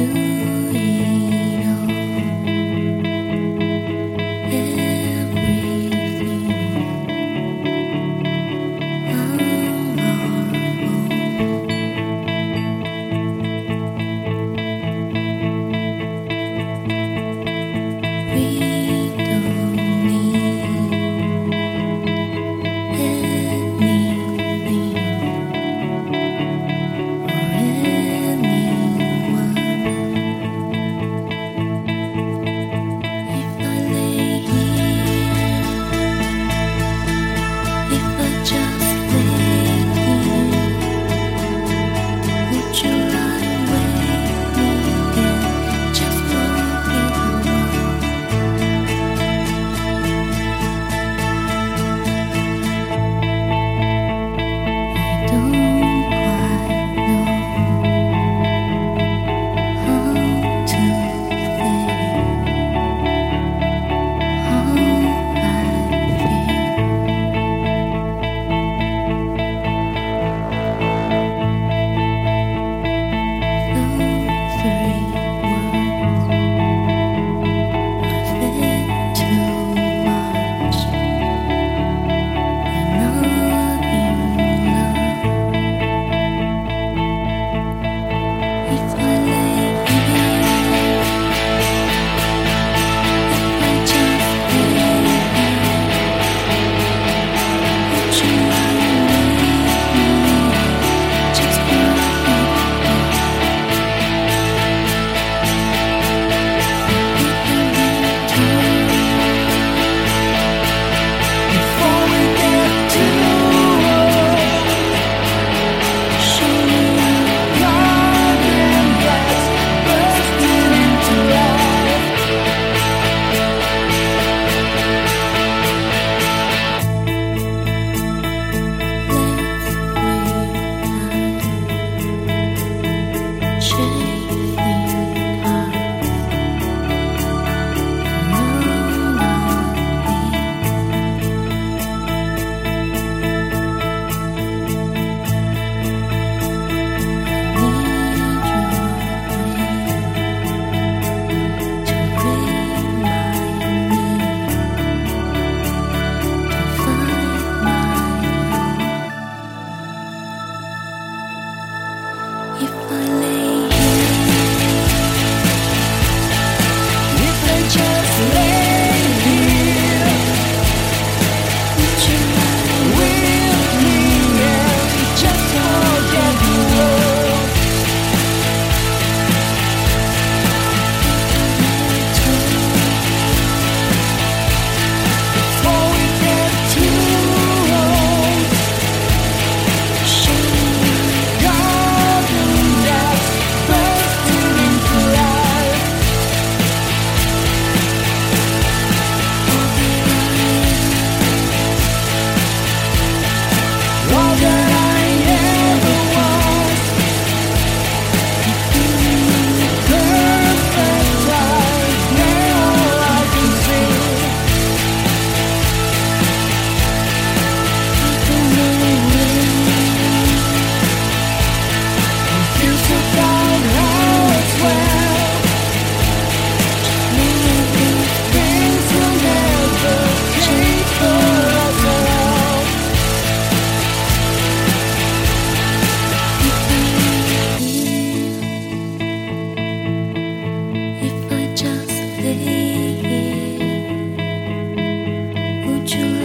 you. If I live. you